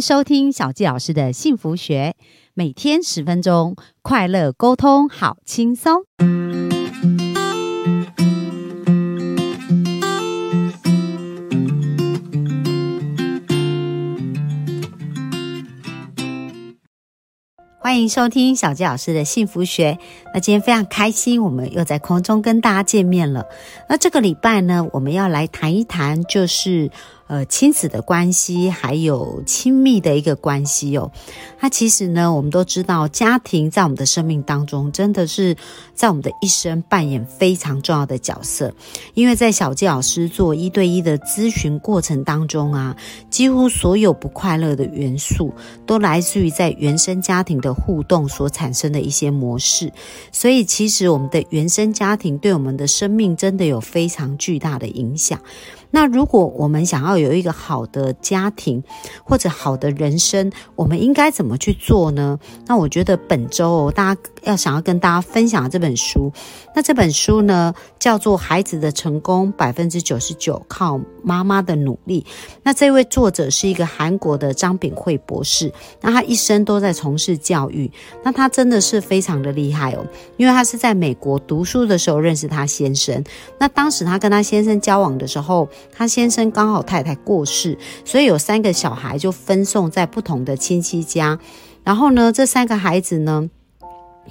收听小纪老师的幸福学，每天十分钟，快乐沟通，好轻松。欢迎收听小纪老师的幸福学。那今天非常开心，我们又在空中跟大家见面了。那这个礼拜呢，我们要来谈一谈，就是呃亲子的关系，还有亲密的一个关系哦。那其实呢，我们都知道，家庭在我们的生命当中，真的是在我们的一生扮演非常重要的角色。因为在小纪老师做一对一的咨询过程当中啊，几乎所有不快乐的元素，都来自于在原生家庭的。互动所产生的一些模式，所以其实我们的原生家庭对我们的生命真的有非常巨大的影响。那如果我们想要有一个好的家庭或者好的人生，我们应该怎么去做呢？那我觉得本周哦大家要想要跟大家分享这本书，那这本书呢叫做《孩子的成功百分之九十九靠妈妈的努力》。那这位作者是一个韩国的张炳慧博士，那他一生都在从事教育，那他真的是非常的厉害哦，因为他是在美国读书的时候认识他先生，那当时他跟他先生交往的时候。他先生刚好太太过世，所以有三个小孩就分送在不同的亲戚家。然后呢，这三个孩子呢，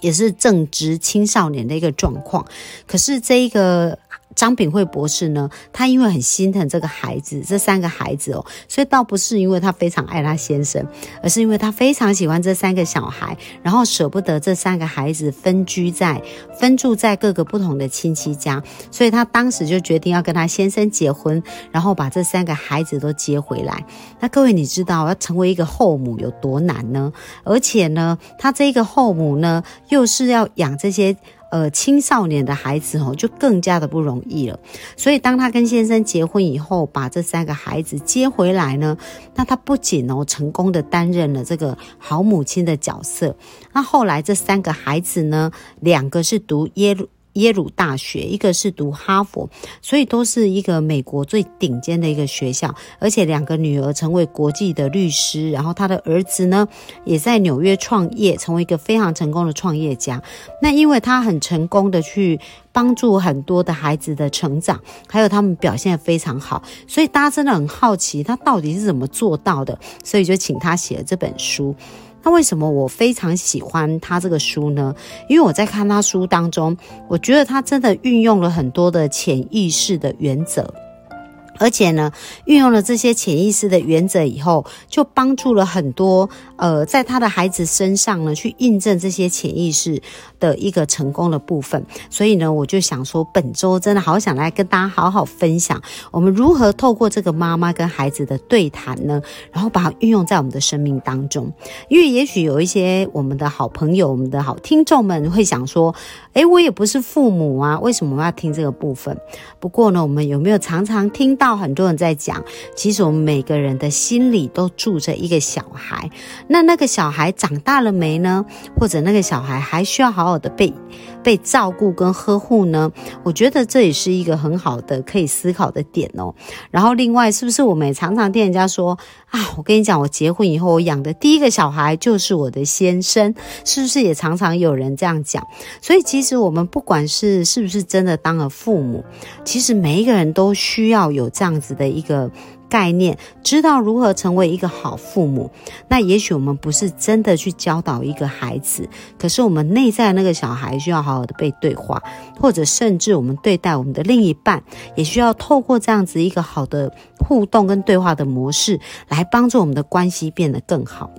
也是正值青少年的一个状况。可是这一个。张炳慧博士呢，他因为很心疼这个孩子，这三个孩子哦，所以倒不是因为他非常爱他先生，而是因为他非常喜欢这三个小孩，然后舍不得这三个孩子分居在分住在各个不同的亲戚家，所以他当时就决定要跟他先生结婚，然后把这三个孩子都接回来。那各位你知道要成为一个后母有多难呢？而且呢，他这个后母呢，又是要养这些。呃，青少年的孩子哦，就更加的不容易了。所以，当他跟先生结婚以后，把这三个孩子接回来呢，那他不仅哦，成功的担任了这个好母亲的角色。那后来这三个孩子呢，两个是读耶鲁。耶鲁大学，一个是读哈佛，所以都是一个美国最顶尖的一个学校。而且两个女儿成为国际的律师，然后他的儿子呢，也在纽约创业，成为一个非常成功的创业家。那因为他很成功的去帮助很多的孩子的成长，还有他们表现非常好，所以大家真的很好奇他到底是怎么做到的，所以就请他写了这本书。那为什么我非常喜欢他这个书呢？因为我在看他书当中，我觉得他真的运用了很多的潜意识的原则。而且呢，运用了这些潜意识的原则以后，就帮助了很多呃，在他的孩子身上呢，去印证这些潜意识的一个成功的部分。所以呢，我就想说，本周真的好想来跟大家好好分享，我们如何透过这个妈妈跟孩子的对谈呢，然后把它运用在我们的生命当中。因为也许有一些我们的好朋友、我们的好听众们会想说，诶，我也不是父母啊，为什么我要听这个部分？不过呢，我们有没有常常听到？很多人在讲，其实我们每个人的心里都住着一个小孩。那那个小孩长大了没呢？或者那个小孩还需要好好的被被照顾跟呵护呢？我觉得这也是一个很好的可以思考的点哦。然后另外，是不是我们也常常听人家说啊？我跟你讲，我结婚以后，我养的第一个小孩就是我的先生，是不是也常常有人这样讲？所以其实我们不管是是不是真的当了父母，其实每一个人都需要有。这样子的一个概念，知道如何成为一个好父母。那也许我们不是真的去教导一个孩子，可是我们内在那个小孩需要好好的被对话，或者甚至我们对待我们的另一半，也需要透过这样子一个好的互动跟对话的模式，来帮助我们的关系变得更好。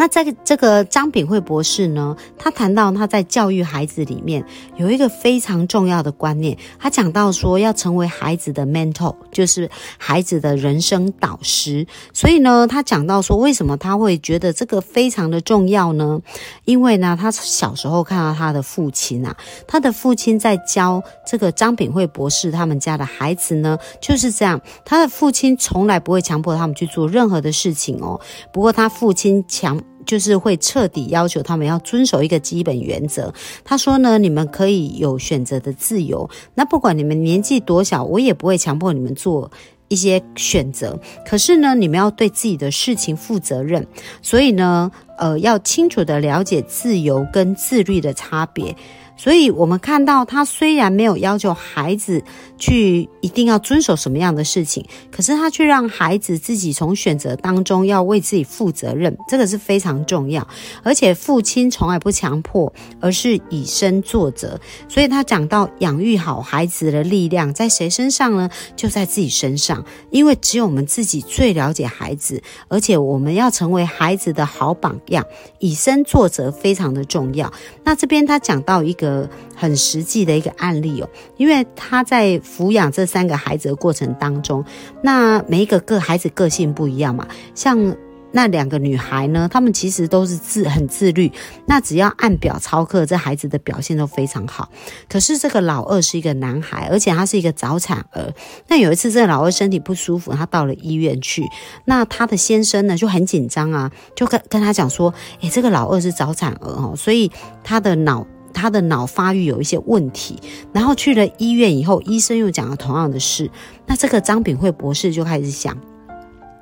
那在这个张炳慧博士呢，他谈到他在教育孩子里面有一个非常重要的观念，他讲到说要成为孩子的 mentor，就是孩子的人生导师。所以呢，他讲到说，为什么他会觉得这个非常的重要呢？因为呢，他小时候看到他的父亲啊，他的父亲在教这个张炳慧博士他们家的孩子呢，就是这样，他的父亲从来不会强迫他们去做任何的事情哦。不过他父亲强。就是会彻底要求他们要遵守一个基本原则。他说呢，你们可以有选择的自由。那不管你们年纪多小，我也不会强迫你们做一些选择。可是呢，你们要对自己的事情负责任，所以呢，呃，要清楚的了解自由跟自律的差别。所以，我们看到他虽然没有要求孩子去一定要遵守什么样的事情，可是他却让孩子自己从选择当中要为自己负责任，这个是非常重要。而且，父亲从来不强迫，而是以身作则。所以他讲到养育好孩子的力量在谁身上呢？就在自己身上，因为只有我们自己最了解孩子，而且我们要成为孩子的好榜样，以身作则非常的重要。那这边他讲到一个。呃，很实际的一个案例哦，因为他在抚养这三个孩子的过程当中，那每一个个孩子个性不一样嘛，像那两个女孩呢，她们其实都是自很自律，那只要按表操课，这孩子的表现都非常好。可是这个老二是一个男孩，而且他是一个早产儿。那有一次这个老二身体不舒服，他到了医院去，那他的先生呢就很紧张啊，就跟跟他讲说，诶，这个老二是早产儿哦，所以他的脑。他的脑发育有一些问题，然后去了医院以后，医生又讲了同样的事。那这个张炳慧博士就开始想，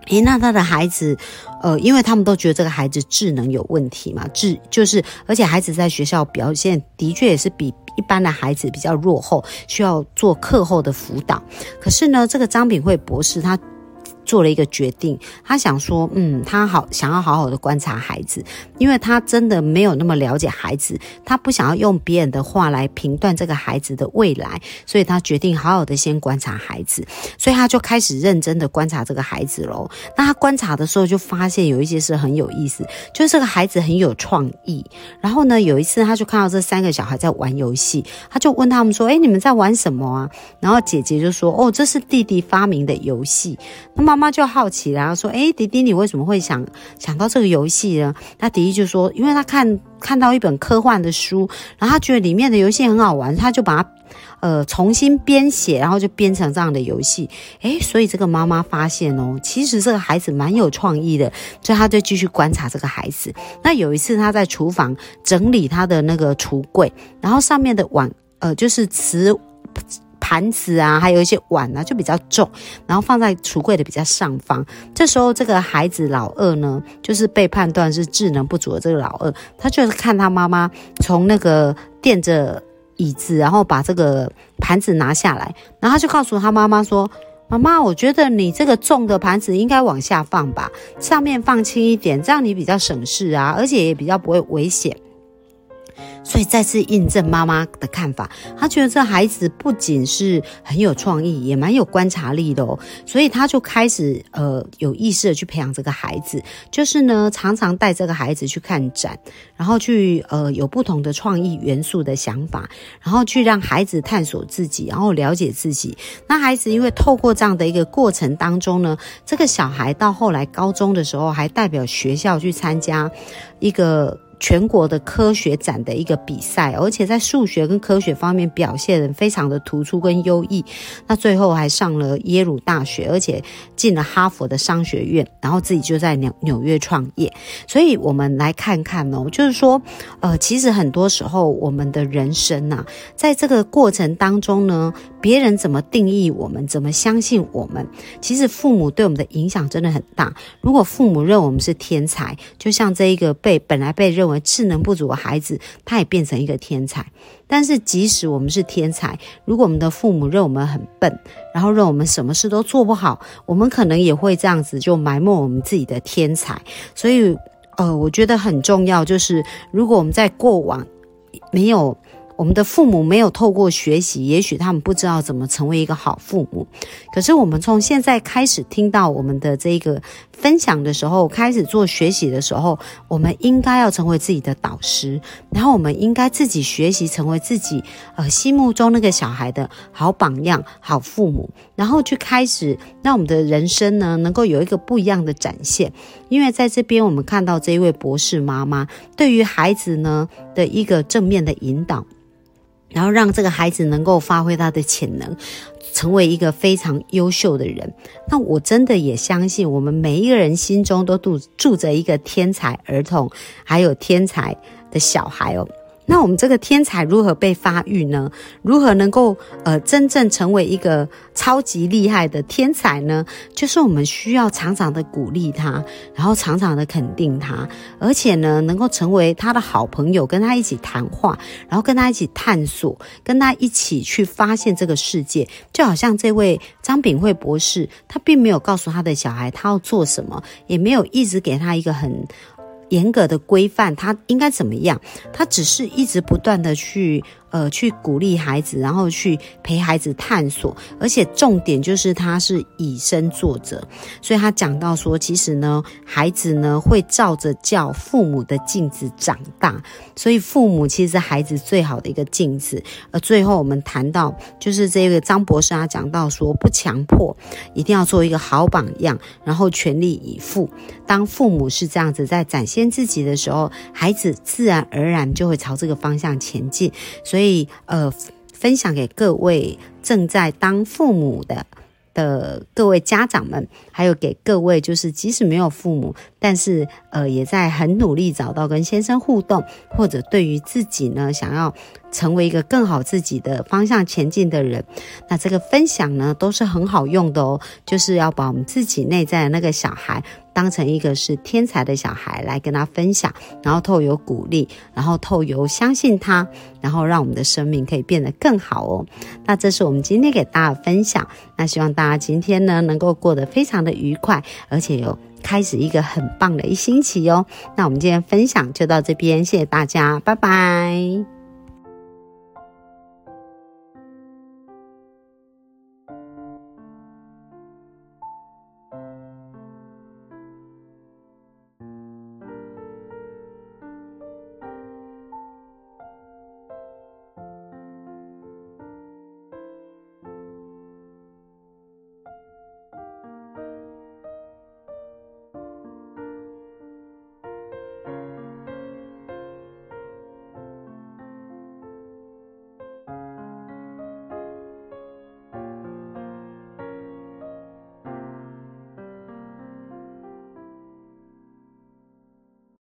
诶，那他的孩子，呃，因为他们都觉得这个孩子智能有问题嘛，智就是，而且孩子在学校表现的确也是比一般的孩子比较落后，需要做课后的辅导。可是呢，这个张炳慧博士他。做了一个决定，他想说，嗯，他好想要好好的观察孩子，因为他真的没有那么了解孩子，他不想要用别人的话来评断这个孩子的未来，所以他决定好好的先观察孩子，所以他就开始认真的观察这个孩子喽。那他观察的时候就发现有一些是很有意思，就是这个孩子很有创意。然后呢，有一次他就看到这三个小孩在玩游戏，他就问他们说：“哎，你们在玩什么啊？”然后姐姐就说：“哦，这是弟弟发明的游戏。”那么。妈就好奇，然后说：“哎，迪迪，你为什么会想想到这个游戏呢？”那迪迪就说：“因为他看看到一本科幻的书，然后他觉得里面的游戏很好玩，他就把它呃重新编写，然后就编成这样的游戏。哎，所以这个妈妈发现哦，其实这个孩子蛮有创意的，所以他就继续观察这个孩子。那有一次他在厨房整理他的那个橱柜，然后上面的碗呃就是瓷。盘子啊，还有一些碗啊，就比较重，然后放在橱柜的比较上方。这时候，这个孩子老二呢，就是被判断是智能不足的这个老二，他就是看他妈妈从那个垫着椅子，然后把这个盘子拿下来，然后他就告诉他妈妈说：“妈妈，我觉得你这个重的盘子应该往下放吧，上面放轻一点，这样你比较省事啊，而且也比较不会危险。”所以再次印证妈妈的看法，她觉得这孩子不仅是很有创意，也蛮有观察力的哦。所以她就开始呃有意识的去培养这个孩子，就是呢常常带这个孩子去看展，然后去呃有不同的创意元素的想法，然后去让孩子探索自己，然后了解自己。那孩子因为透过这样的一个过程当中呢，这个小孩到后来高中的时候，还代表学校去参加一个。全国的科学展的一个比赛，而且在数学跟科学方面表现非常的突出跟优异。那最后还上了耶鲁大学，而且进了哈佛的商学院，然后自己就在纽纽约创业。所以，我们来看看哦，就是说，呃，其实很多时候我们的人生呐，在这个过程当中呢，别人怎么定义我们，怎么相信我们，其实父母对我们的影响真的很大。如果父母认为我们是天才，就像这一个被本来被认为智能不足的孩子，他也变成一个天才。但是，即使我们是天才，如果我们的父母认我们很笨，然后认我们什么事都做不好，我们可能也会这样子就埋没我们自己的天才。所以，呃，我觉得很重要，就是如果我们在过往没有。我们的父母没有透过学习，也许他们不知道怎么成为一个好父母。可是我们从现在开始听到我们的这个分享的时候，开始做学习的时候，我们应该要成为自己的导师，然后我们应该自己学习，成为自己呃心目中那个小孩的好榜样、好父母，然后去开始让我们的人生呢能够有一个不一样的展现。因为在这边我们看到这一位博士妈妈对于孩子呢的一个正面的引导。然后让这个孩子能够发挥他的潜能，成为一个非常优秀的人。那我真的也相信，我们每一个人心中都住住着一个天才儿童，还有天才的小孩哦。那我们这个天才如何被发育呢？如何能够呃真正成为一个超级厉害的天才呢？就是我们需要常常的鼓励他，然后常常的肯定他，而且呢能够成为他的好朋友，跟他一起谈话，然后跟他一起探索，跟他一起去发现这个世界。就好像这位张炳慧博士，他并没有告诉他的小孩他要做什么，也没有一直给他一个很。严格的规范，他应该怎么样？他只是一直不断的去。呃，去鼓励孩子，然后去陪孩子探索，而且重点就是他是以身作则，所以他讲到说，其实呢，孩子呢会照着叫父母的镜子长大，所以父母其实是孩子最好的一个镜子。而最后我们谈到，就是这个张博士他讲到说，不强迫，一定要做一个好榜样，然后全力以赴。当父母是这样子在展现自己的时候，孩子自然而然就会朝这个方向前进。所以。所以，呃，分享给各位正在当父母的的各位家长们，还有给各位就是即使没有父母，但是呃也在很努力找到跟先生互动，或者对于自己呢想要成为一个更好自己的方向前进的人，那这个分享呢都是很好用的哦，就是要把我们自己内在的那个小孩。当成一个是天才的小孩来跟他分享，然后透由鼓励，然后透由相信他，然后让我们的生命可以变得更好哦。那这是我们今天给大家分享。那希望大家今天呢能够过得非常的愉快，而且有开始一个很棒的一星期哦。那我们今天分享就到这边，谢谢大家，拜拜。